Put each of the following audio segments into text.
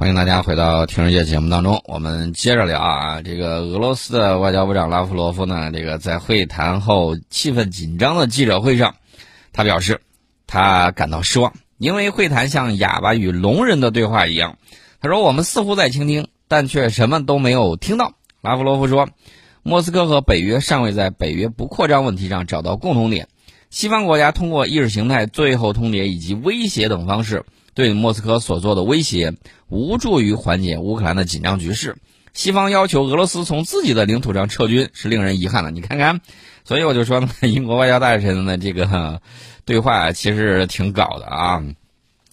欢迎大家回到《听世界》节目当中，我们接着聊啊。这个俄罗斯的外交部长拉夫罗夫呢，这个在会谈后气氛紧张的记者会上，他表示他感到失望，因为会谈像哑巴与聋人的对话一样。他说：“我们似乎在倾听，但却什么都没有听到。”拉夫罗夫说：“莫斯科和北约尚未在北约不扩张问题上找到共同点。西方国家通过意识形态最后通牒以及威胁等方式。”对莫斯科所做的威胁无助于缓解乌克兰的紧张局势。西方要求俄罗斯从自己的领土上撤军是令人遗憾的。你看看，所以我就说呢，英国外交大臣的这个对话其实挺搞的啊。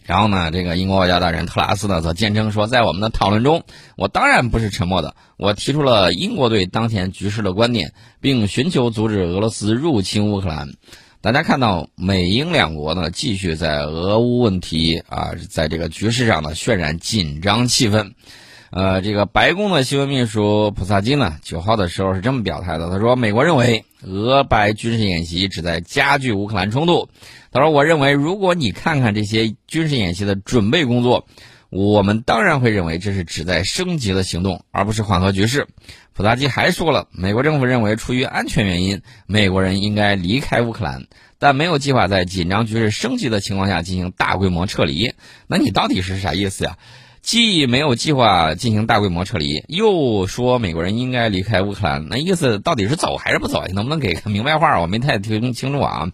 然后呢，这个英国外交大臣特拉斯呢则坚称说，在我们的讨论中，我当然不是沉默的，我提出了英国对当前局势的观点，并寻求阻止俄罗斯入侵乌克兰。大家看到美英两国呢继续在俄乌问题啊，在这个局势上呢渲染紧张气氛。呃，这个白宫的新闻秘书普萨金呢九号的时候是这么表态的，他说：“美国认为俄白军事演习旨在加剧乌克兰冲突。”他说：“我认为，如果你看看这些军事演习的准备工作。”我们当然会认为这是旨在升级的行动，而不是缓和局势。普拉基还说了，美国政府认为出于安全原因，美国人应该离开乌克兰，但没有计划在紧张局势升级的情况下进行大规模撤离。那你到底是啥意思呀？既没有计划进行大规模撤离，又说美国人应该离开乌克兰，那意思到底是走还是不走？你能不能给个明白话？我没太听清楚啊。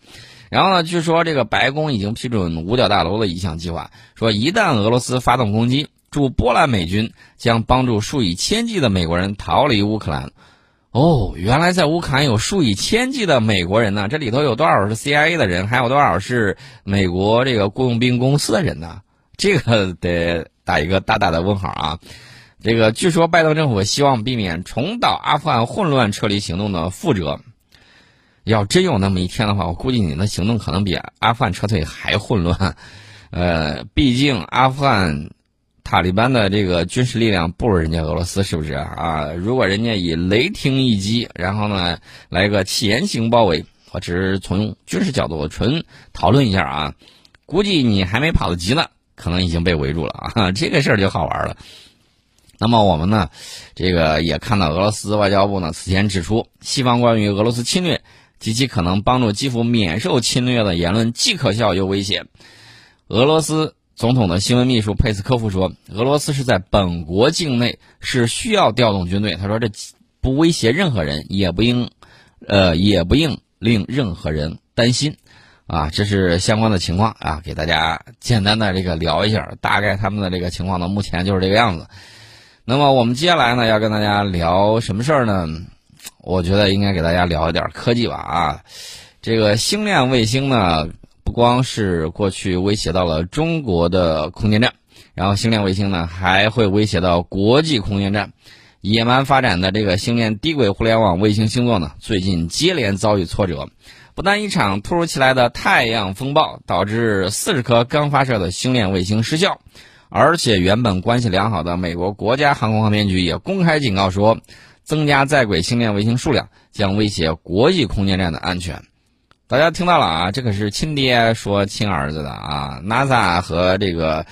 然后呢？据说这个白宫已经批准五角大楼的一项计划，说一旦俄罗斯发动攻击，驻波兰美军将帮助数以千计的美国人逃离乌克兰。哦，原来在乌克兰有数以千计的美国人呢！这里头有多少是 CIA 的人，还有多少是美国这个雇佣兵公司的人呢？这个得打一个大大的问号啊！这个据说拜登政府希望避免重蹈阿富汗混乱撤离行动的覆辙。要真有那么一天的话，我估计你的行动可能比阿富汗撤退还混乱。呃，毕竟阿富汗塔利班的这个军事力量不如人家俄罗斯，是不是啊？如果人家以雷霆一击，然后呢来个前行包围，我只是从军事角度纯讨论一下啊，估计你还没跑得及呢，可能已经被围住了啊。这个事儿就好玩了。那么我们呢，这个也看到俄罗斯外交部呢此前指出，西方关于俄罗斯侵略。及其可能帮助基辅免受侵略的言论既可笑又危险。俄罗斯总统的新闻秘书佩斯科夫说：“俄罗斯是在本国境内，是需要调动军队。”他说：“这不威胁任何人，也不应，呃，也不应令任何人担心。”啊，这是相关的情况啊，给大家简单的这个聊一下，大概他们的这个情况呢，目前就是这个样子。那么我们接下来呢，要跟大家聊什么事儿呢？我觉得应该给大家聊一点科技吧啊，这个星链卫星呢，不光是过去威胁到了中国的空间站，然后星链卫星呢还会威胁到国际空间站。野蛮发展的这个星链低轨互联网卫星星座呢，最近接连遭遇挫折，不但一场突如其来的太阳风暴导致四十颗刚发射的星链卫星失效，而且原本关系良好的美国国家航空航天局也公开警告说。增加在轨星链卫星数量将威胁国际空间站的安全。大家听到了啊，这可是亲爹说亲儿子的啊。NASA 和这个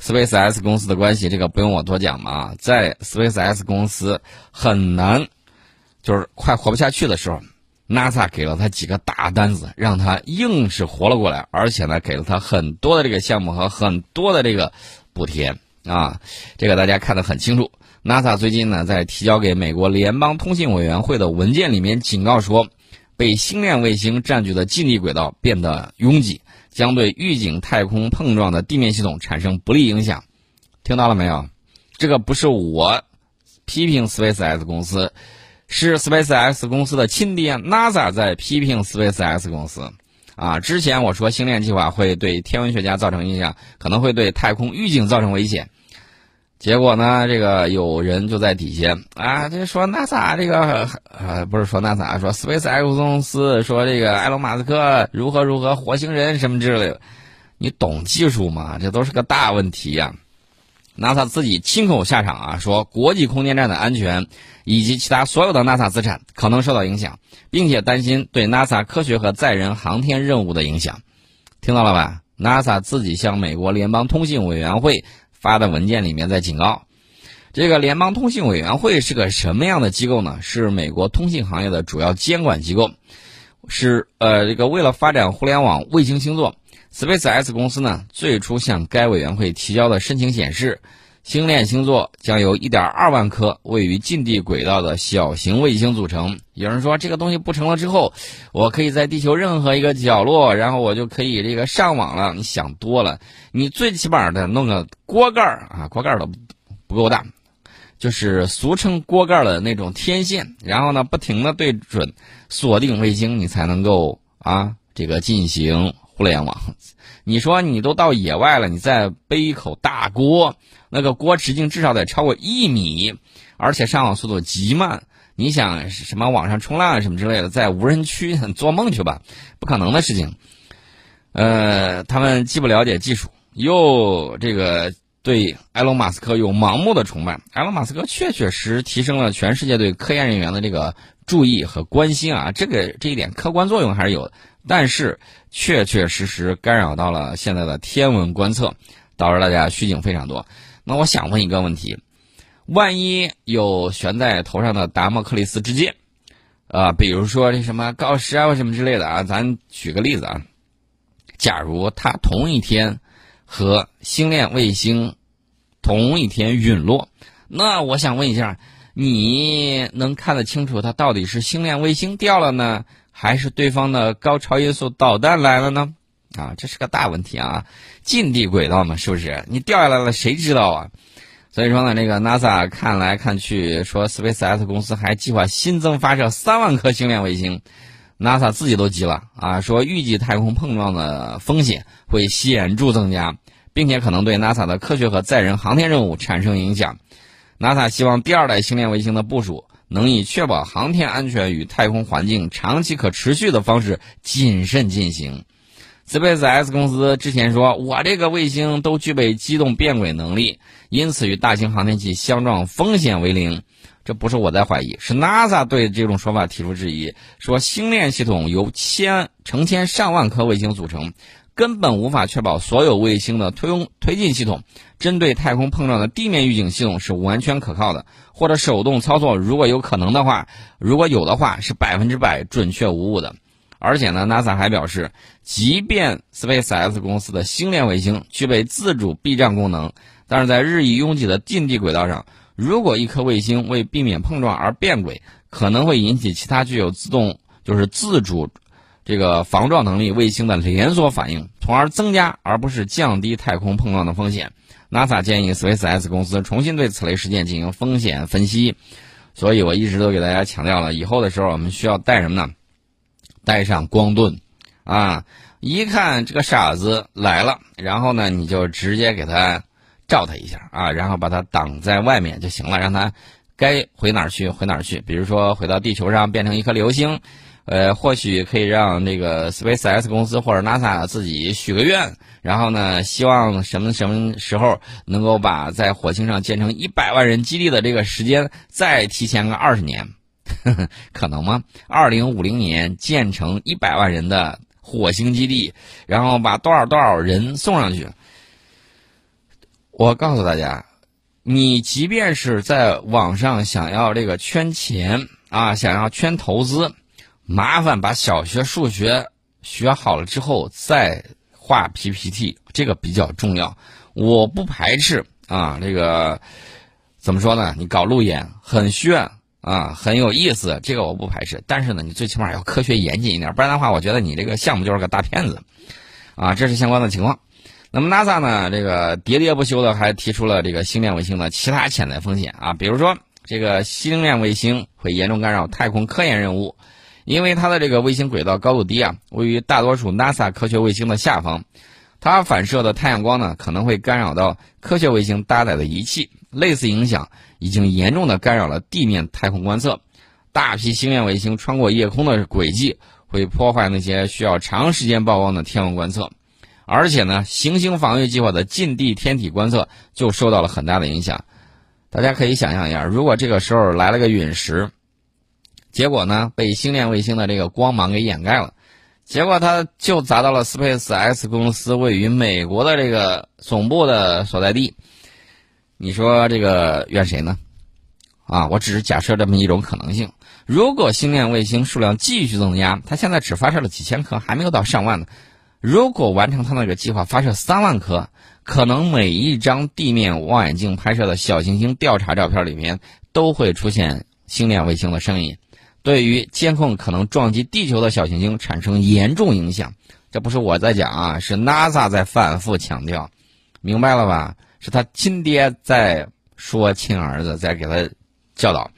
SpaceX 公司的关系，这个不用我多讲嘛。在 SpaceX 公司很难，就是快活不下去的时候，NASA 给了他几个大单子，让他硬是活了过来，而且呢，给了他很多的这个项目和很多的这个补贴啊。这个大家看得很清楚。NASA 最近呢，在提交给美国联邦通信委员会的文件里面警告说，被星链卫星占据的近地轨道变得拥挤，将对预警太空碰撞的地面系统产生不利影响。听到了没有？这个不是我批评 SpaceX 公司，是 SpaceX 公司的亲爹 NASA 在批评 SpaceX 公司。啊，之前我说星链计划会对天文学家造成影响，可能会对太空预警造成危险。结果呢？这个有人就在底下啊，这说 NASA 这个呃，不是说 NASA，说 SpaceX 公司说这个埃隆马斯克如何如何火星人什么之类的，你懂技术吗？这都是个大问题呀。NASA 自己亲口下场啊，说国际空间站的安全以及其他所有的 NASA 资产可能受到影响，并且担心对 NASA 科学和载人航天任务的影响。听到了吧？NASA 自己向美国联邦通信委员会。发的文件里面在警告，这个联邦通信委员会是个什么样的机构呢？是美国通信行业的主要监管机构，是呃这个为了发展互联网卫星星座，SpaceX 公司呢最初向该委员会提交的申请显示。星链星座将由1.2万颗位于近地轨道的小型卫星组成。有人说这个东西不成了之后，我可以在地球任何一个角落，然后我就可以这个上网了。你想多了，你最起码的弄个锅盖儿啊，锅盖都不够大，就是俗称锅盖的那种天线，然后呢不停的对准锁定卫星，你才能够啊这个进行互联网。你说你都到野外了，你再背一口大锅。那个锅直径至少得超过一米，而且上网速度极慢。你想什么网上冲浪什么之类的，在无人区做梦去吧，不可能的事情。呃，他们既不了解技术，又这个对埃隆·马斯克有盲目的崇拜。埃隆·马斯克确确实提升了全世界对科研人员的这个注意和关心啊，这个这一点客观作用还是有，但是确确实实干扰到了现在的天文观测，导致大家虚惊非常多。那我想问一个问题：万一有悬在头上的达摩克里斯之剑，啊，比如说这什么锆石啊，什么之类的啊，咱举个例子啊，假如它同一天和星链卫星同一天陨落，那我想问一下，你能看得清楚它到底是星链卫星掉了呢，还是对方的高超音速导弹来了呢？啊，这是个大问题啊！近地轨道嘛，是不是？你掉下来了，谁知道啊？所以说呢，这个 NASA 看来看去说，SpaceX 公司还计划新增发射三万颗星链卫星。NASA 自己都急了啊，说预计太空碰撞的风险会显著增加，并且可能对 NASA 的科学和载人航天任务产生影响。NASA 希望第二代星链卫星的部署能以确保航天安全与太空环境长期可持续的方式谨慎进行。SpaceX 公司之前说，我这个卫星都具备机动变轨能力，因此与大型航天器相撞风险为零。这不是我在怀疑，是 NASA 对这种说法提出质疑，说星链系统由千成千上万颗卫星组成，根本无法确保所有卫星的推推进系统针对太空碰撞的地面预警系统是完全可靠的，或者手动操作如果有可能的话，如果有的话是百分之百准确无误的。而且呢，NASA 还表示，即便 SpaceX 公司的星链卫星具备自主避障功能，但是在日益拥挤的近地轨道上，如果一颗卫星为避免碰撞而变轨，可能会引起其他具有自动就是自主这个防撞能力卫星的连锁反应，从而增加而不是降低太空碰撞的风险。NASA 建议 SpaceX 公司重新对此类事件进行风险分析。所以我一直都给大家强调了，以后的时候我们需要带什么呢？带上光盾，啊，一看这个傻子来了，然后呢，你就直接给他照他一下啊，然后把他挡在外面就行了，让他该回哪儿去回哪儿去。比如说回到地球上变成一颗流星，呃，或许可以让这个 SpaceX 公司或者 NASA 自己许个愿，然后呢，希望什么什么时候能够把在火星上建成一百万人基地的这个时间再提前个二十年。可能吗？二零五零年建成一百万人的火星基地，然后把多少多少人送上去。我告诉大家，你即便是在网上想要这个圈钱啊，想要圈投资，麻烦把小学数学学好了之后再画 PPT，这个比较重要。我不排斥啊，这个怎么说呢？你搞路演很炫。啊，很有意思，这个我不排斥，但是呢，你最起码要科学严谨一点，不然的话，我觉得你这个项目就是个大骗子，啊，这是相关的情况。那么 NASA 呢，这个喋喋不休的还提出了这个星链卫星的其他潜在风险啊，比如说这个星链卫星会严重干扰太空科研任务，因为它的这个卫星轨道高度低啊，位于大多数 NASA 科学卫星的下方，它反射的太阳光呢可能会干扰到科学卫星搭载的仪器，类似影响。已经严重的干扰了地面太空观测，大批星链卫星穿过夜空的轨迹，会破坏那些需要长时间曝光的天文观测，而且呢，行星防御计划的近地天体观测就受到了很大的影响。大家可以想象一下，如果这个时候来了个陨石，结果呢被星链卫星的这个光芒给掩盖了，结果它就砸到了 SpaceX 公司位于美国的这个总部的所在地。你说这个怨谁呢？啊，我只是假设这么一种可能性。如果星链卫星数量继续增加，它现在只发射了几千颗，还没有到上万呢。如果完成它那个计划，发射三万颗，可能每一张地面望远镜拍摄的小行星调查照片里面都会出现星链卫星的身影，对于监控可能撞击地球的小行星产生严重影响。这不是我在讲啊，是 NASA 在反复强调，明白了吧？是他亲爹在说亲儿子，在给他。教导。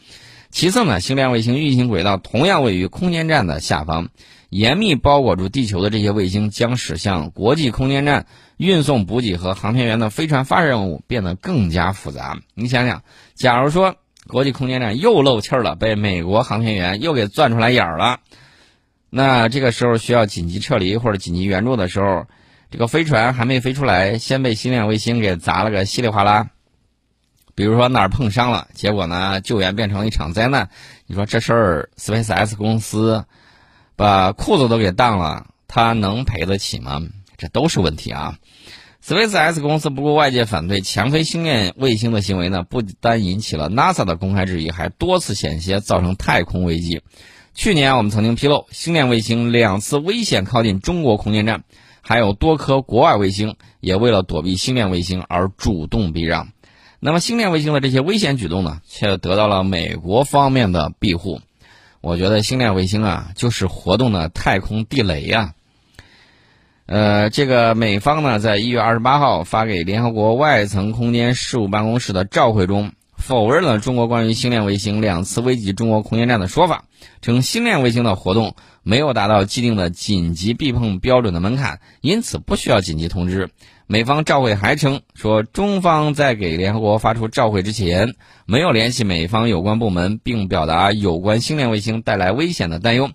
其次呢，星链卫星运行轨道同样位于空间站的下方，严密包裹住地球的这些卫星将使向国际空间站运送补给和航天员的飞船发射任务变得更加复杂。你想想，假如说国际空间站又漏气儿了，被美国航天员又给钻出来眼儿了，那这个时候需要紧急撤离或者紧急援助的时候，这个飞船还没飞出来，先被星链卫星给砸了个稀里哗啦。比如说哪儿碰伤了，结果呢救援变成了一场灾难，你说这事儿 SpaceX 公司把裤子都给当了，他能赔得起吗？这都是问题啊！SpaceX 公司不顾外界反对强飞星链卫星的行为呢，不单引起了 NASA 的公开质疑，还多次险些造成太空危机。去年我们曾经披露，星链卫星两次危险靠近中国空间站，还有多颗国外卫星也为了躲避星链卫星而主动避让。那么，星链卫星的这些危险举动呢，却得到了美国方面的庇护。我觉得星链卫星啊，就是活动的太空地雷呀。呃，这个美方呢，在一月二十八号发给联合国外层空间事务办公室的照会中，否认了中国关于星链卫星两次危及中国空间站的说法，称星链卫星的活动没有达到既定的紧急避碰标准的门槛，因此不需要紧急通知。美方照会还称说，中方在给联合国发出照会之前，没有联系美方有关部门，并表达有关星链卫星带来危险的担忧。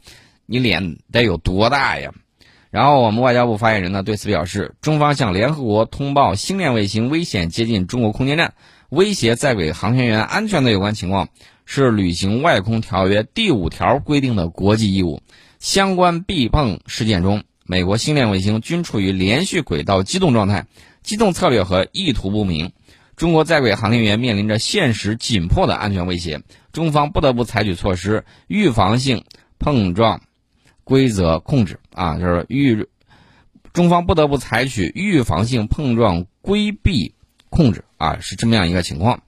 你脸得有多大呀？然后我们外交部发言人呢对此表示，中方向联合国通报星链卫星危险接近中国空间站，威胁在轨航天员安全的有关情况，是履行外空条约第五条规定的国际义务。相关避碰事件中。美国星链卫星均处于连续轨道机动状态，机动策略和意图不明。中国在轨航天员面临着现实紧迫的安全威胁，中方不得不采取措施预防性碰撞规则控制啊，就是预中方不得不采取预防性碰撞规避控制啊，是这么样一个情况。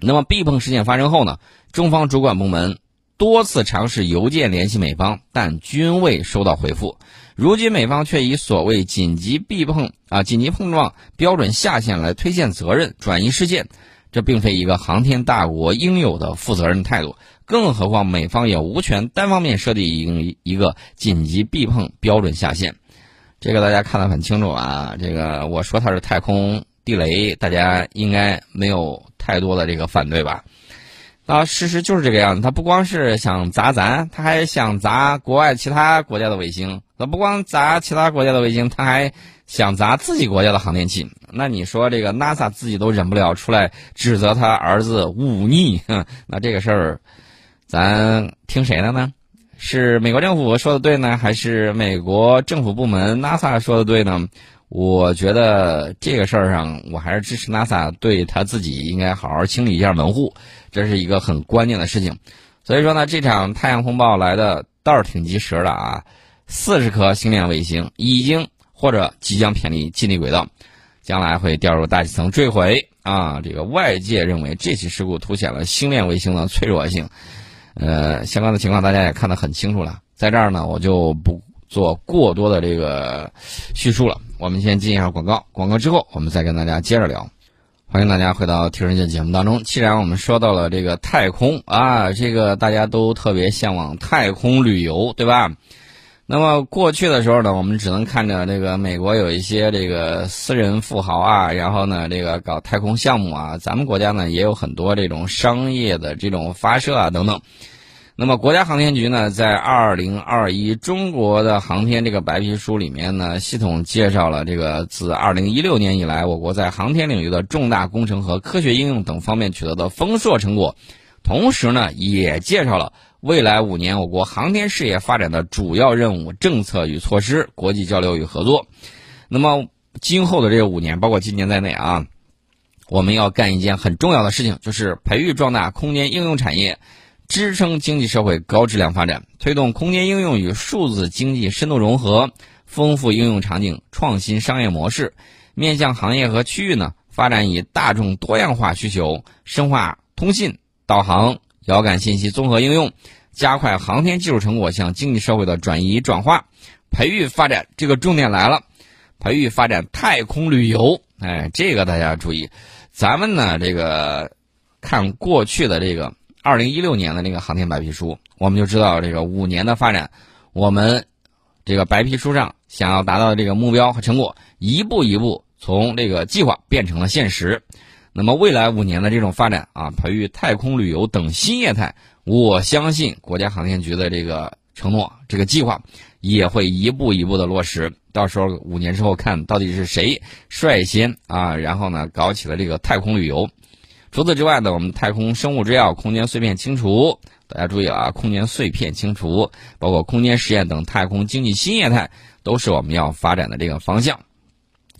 那么避碰事件发生后呢，中方主管部门多次尝试邮件联系美方，但均未收到回复。如今美方却以所谓紧急避碰啊、紧急碰撞标准下限来推卸责任、转移事件，这并非一个航天大国应有的负责任态度。更何况美方也无权单方面设定一一个紧急避碰标准下限。这个大家看得很清楚啊。这个我说它是太空地雷，大家应该没有太多的这个反对吧？啊，事实就是这个样子。他不光是想砸咱，他还想砸国外其他国家的卫星。他不光砸其他国家的卫星，他还想砸自己国家的航天器。那你说这个 NASA 自己都忍不了，出来指责他儿子忤逆，那这个事儿，咱听谁的呢？是美国政府说的对呢，还是美国政府部门 NASA 说的对呢？我觉得这个事儿上，我还是支持 NASA 对他自己应该好好清理一下门户，这是一个很关键的事情。所以说呢，这场太阳风暴来的倒是挺及时的啊！四十颗星链卫星已经或者即将偏离近地轨道，将来会掉入大气层坠毁啊！这个外界认为这起事故凸显了星链卫星的脆弱性。呃，相关的情况大家也看得很清楚了，在这儿呢，我就不。做过多的这个叙述了，我们先进一下广告，广告之后我们再跟大家接着聊。欢迎大家回到《听人界》节目当中。既然我们说到了这个太空啊，这个大家都特别向往太空旅游，对吧？那么过去的时候呢，我们只能看着这个美国有一些这个私人富豪啊，然后呢这个搞太空项目啊，咱们国家呢也有很多这种商业的这种发射啊等等。那么，国家航天局呢，在二零二一中国的航天这个白皮书里面呢，系统介绍了这个自二零一六年以来，我国在航天领域的重大工程和科学应用等方面取得的丰硕成果，同时呢，也介绍了未来五年我国航天事业发展的主要任务、政策与措施、国际交流与合作。那么，今后的这五年，包括今年在内啊。我们要干一件很重要的事情，就是培育壮大空间应用产业，支撑经济社会高质量发展，推动空间应用与数字经济深度融合，丰富应用场景，创新商业模式，面向行业和区域呢，发展以大众多样化需求，深化通信、导航、遥感信息综合应用，加快航天技术成果向经济社会的转移转化，培育发展。这个重点来了，培育发展太空旅游。哎，这个大家注意。咱们呢，这个看过去的这个二零一六年的那个航天白皮书，我们就知道这个五年的发展，我们这个白皮书上想要达到的这个目标和成果，一步一步从这个计划变成了现实。那么未来五年的这种发展啊，培育太空旅游等新业态，我相信国家航天局的这个承诺，这个计划也会一步一步的落实。到时候五年之后看到底是谁率先啊，然后呢搞起了这个太空旅游。除此之外呢，我们太空生物制药、空间碎片清除，大家注意了啊，空间碎片清除，包括空间实验等太空经济新业态，都是我们要发展的这个方向。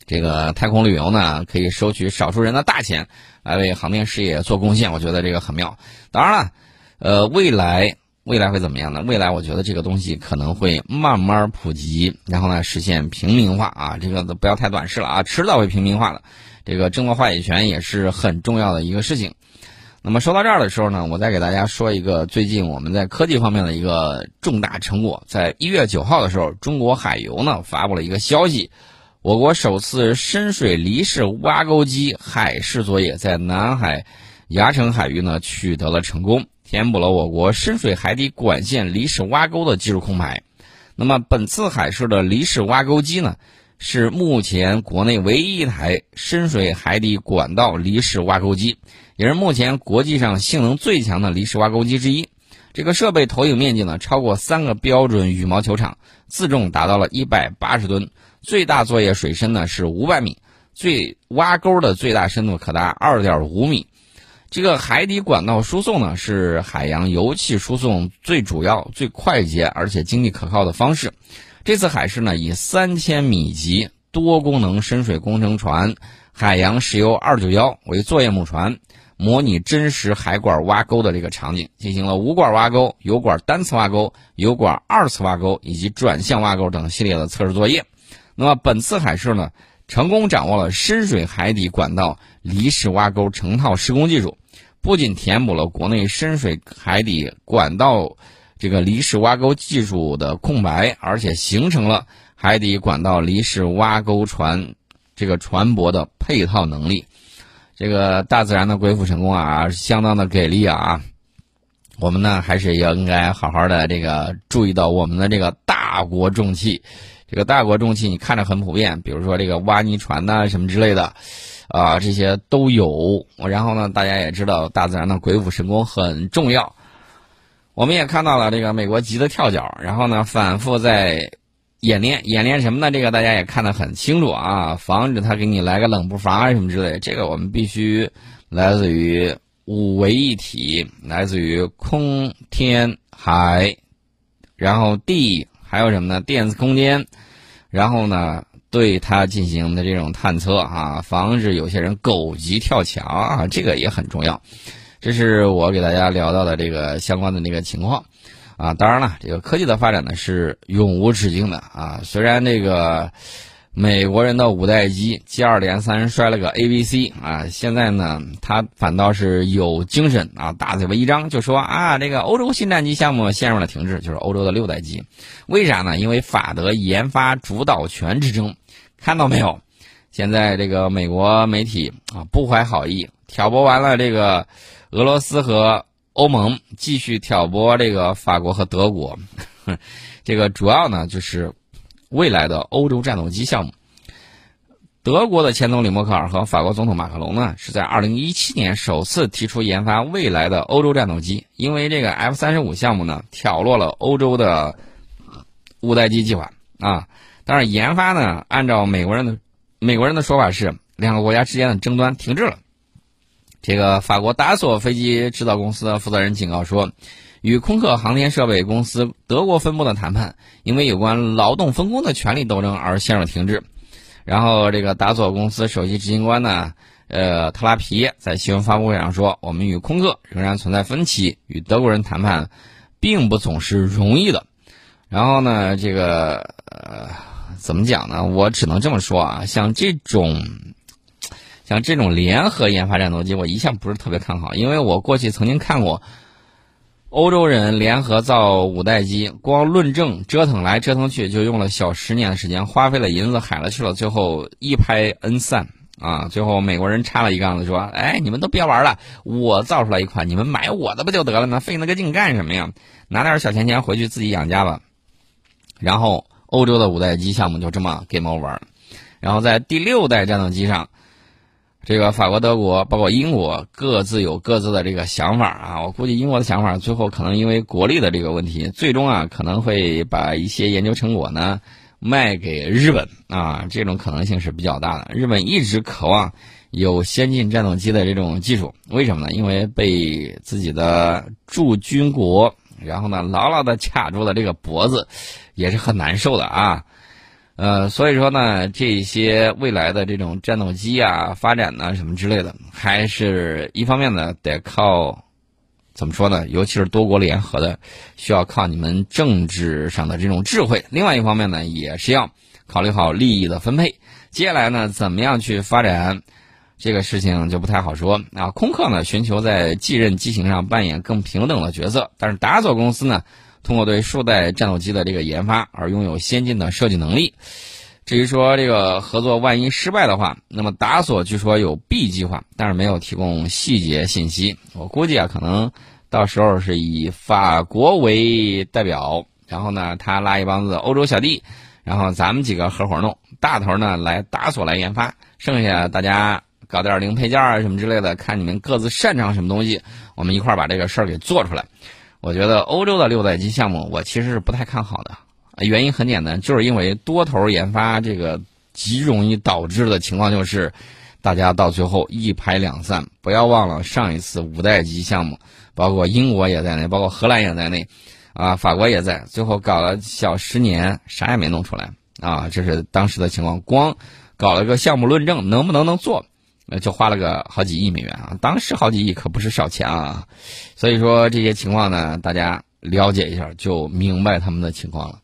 这个太空旅游呢，可以收取少数人的大钱，来为航天事业做贡献，我觉得这个很妙。当然了，呃，未来。未来会怎么样呢？未来我觉得这个东西可能会慢慢普及，然后呢实现平民化啊，这个都不要太短视了啊，迟早会平民化的。这个争夺话语权也是很重要的一个事情。那么说到这儿的时候呢，我再给大家说一个最近我们在科技方面的一个重大成果。在一月九号的时候，中国海油呢发布了一个消息，我国首次深水离式挖沟机海试作业在南海牙城海域呢取得了成功。填补了我国深水海底管线离式挖沟的技术空白。那么，本次海试的离式挖沟机呢，是目前国内唯一一台深水海底管道离式挖沟机，也是目前国际上性能最强的离式挖沟机之一。这个设备投影面积呢超过三个标准羽毛球场，自重达到了一百八十吨，最大作业水深呢是五百米，最挖沟的最大深度可达二点五米。这个海底管道输送呢，是海洋油气输送最主要、最快捷而且经济可靠的方式。这次海试呢，以三千米级多功能深水工程船“海洋石油二九幺”为作业母船，模拟真实海管挖沟的这个场景，进行了无管挖沟、油管单次挖沟、油管二次挖沟以及转向挖沟等系列的测试作业。那么本次海试呢？成功掌握了深水海底管道离式挖沟成套施工技术，不仅填补了国内深水海底管道这个离式挖沟技术的空白，而且形成了海底管道离式挖沟船这个船舶的配套能力。这个大自然的鬼斧神工啊，相当的给力啊！我们呢，还是应该好好的这个注意到我们的这个大国重器。这个大国重器你看着很普遍，比如说这个挖泥船呐什么之类的，啊这些都有。然后呢，大家也知道大自然的鬼斧神工很重要。我们也看到了这个美国急得跳脚，然后呢反复在演练演练什么呢？这个大家也看得很清楚啊，防止他给你来个冷不防啊什么之类。这个我们必须来自于五维一体，来自于空天海，然后地。还有什么呢？电子空间，然后呢，对它进行的这种探测啊，防止有些人狗急跳墙啊，这个也很重要。这是我给大家聊到的这个相关的那个情况啊。当然了，这个科技的发展呢是永无止境的啊。虽然这个。美国人的五代机接二连三摔了个 A、B、C 啊！现在呢，他反倒是有精神啊，大嘴巴一张就说啊，这个欧洲新战机项目陷入了停滞，就是欧洲的六代机，为啥呢？因为法德研发主导权之争，看到没有？现在这个美国媒体啊，不怀好意，挑拨完了这个俄罗斯和欧盟，继续挑拨这个法国和德国，这个主要呢就是。未来的欧洲战斗机项目，德国的前总理默克尔和法国总统马克龙呢，是在二零一七年首次提出研发未来的欧洲战斗机。因为这个 F 三十五项目呢，挑落了欧洲的五代机计划啊。但是研发呢，按照美国人的美国人的说法是，两个国家之间的争端停滞了。这个法国达索飞机制造公司的负责人警告说。与空客航天设备公司德国分部的谈判，因为有关劳动分工的权利斗争而陷入停滞。然后，这个达索公司首席执行官呢，呃，特拉皮在新闻发布会上说：“我们与空客仍然存在分歧，与德国人谈判，并不总是容易的。”然后呢，这个呃，怎么讲呢？我只能这么说啊，像这种，像这种联合研发战斗机，我一向不是特别看好，因为我过去曾经看过欧洲人联合造五代机，光论证折腾来折腾去，就用了小十年的时间，花费了银子海了去了，最后一拍恩散。啊！最后美国人插了一杠子，说：“哎，你们都别玩了，我造出来一款，你们买我的不就得了吗？费那个劲干什么呀？拿点小钱钱回去自己养家吧。”然后欧洲的五代机项目就这么 game over 了。然后在第六代战斗机上，这个法国、德国包括英国各自有各自的这个想法啊。我估计英国的想法最后可能因为国力的这个问题，最终啊可能会把一些研究成果呢。卖给日本啊，这种可能性是比较大的。日本一直渴望有先进战斗机的这种技术，为什么呢？因为被自己的驻军国，然后呢牢牢的卡住了这个脖子，也是很难受的啊。呃，所以说呢，这些未来的这种战斗机啊发展呢什么之类的，还是一方面呢得靠。怎么说呢？尤其是多国联合的，需要靠你们政治上的这种智慧。另外一方面呢，也是要考虑好利益的分配。接下来呢，怎么样去发展这个事情就不太好说啊。空客呢，寻求在继任机型上扮演更平等的角色，但是达索公司呢，通过对数代战斗机的这个研发而拥有先进的设计能力。至于说这个合作万一失败的话，那么达索据说有 B 计划，但是没有提供细节信息。我估计啊，可能到时候是以法国为代表，然后呢，他拉一帮子欧洲小弟，然后咱们几个合伙弄，大头呢来达索来研发，剩下大家搞点零配件啊什么之类的，看你们各自擅长什么东西，我们一块儿把这个事儿给做出来。我觉得欧洲的六代机项目，我其实是不太看好的。原因很简单，就是因为多头研发这个极容易导致的情况就是，大家到最后一拍两散。不要忘了上一次五代机项目，包括英国也在内，包括荷兰也在内，啊，法国也在，最后搞了小十年，啥也没弄出来啊，这是当时的情况。光搞了个项目论证，能不能能做，那就花了个好几亿美元啊，当时好几亿可不是少钱啊。所以说这些情况呢，大家了解一下就明白他们的情况了。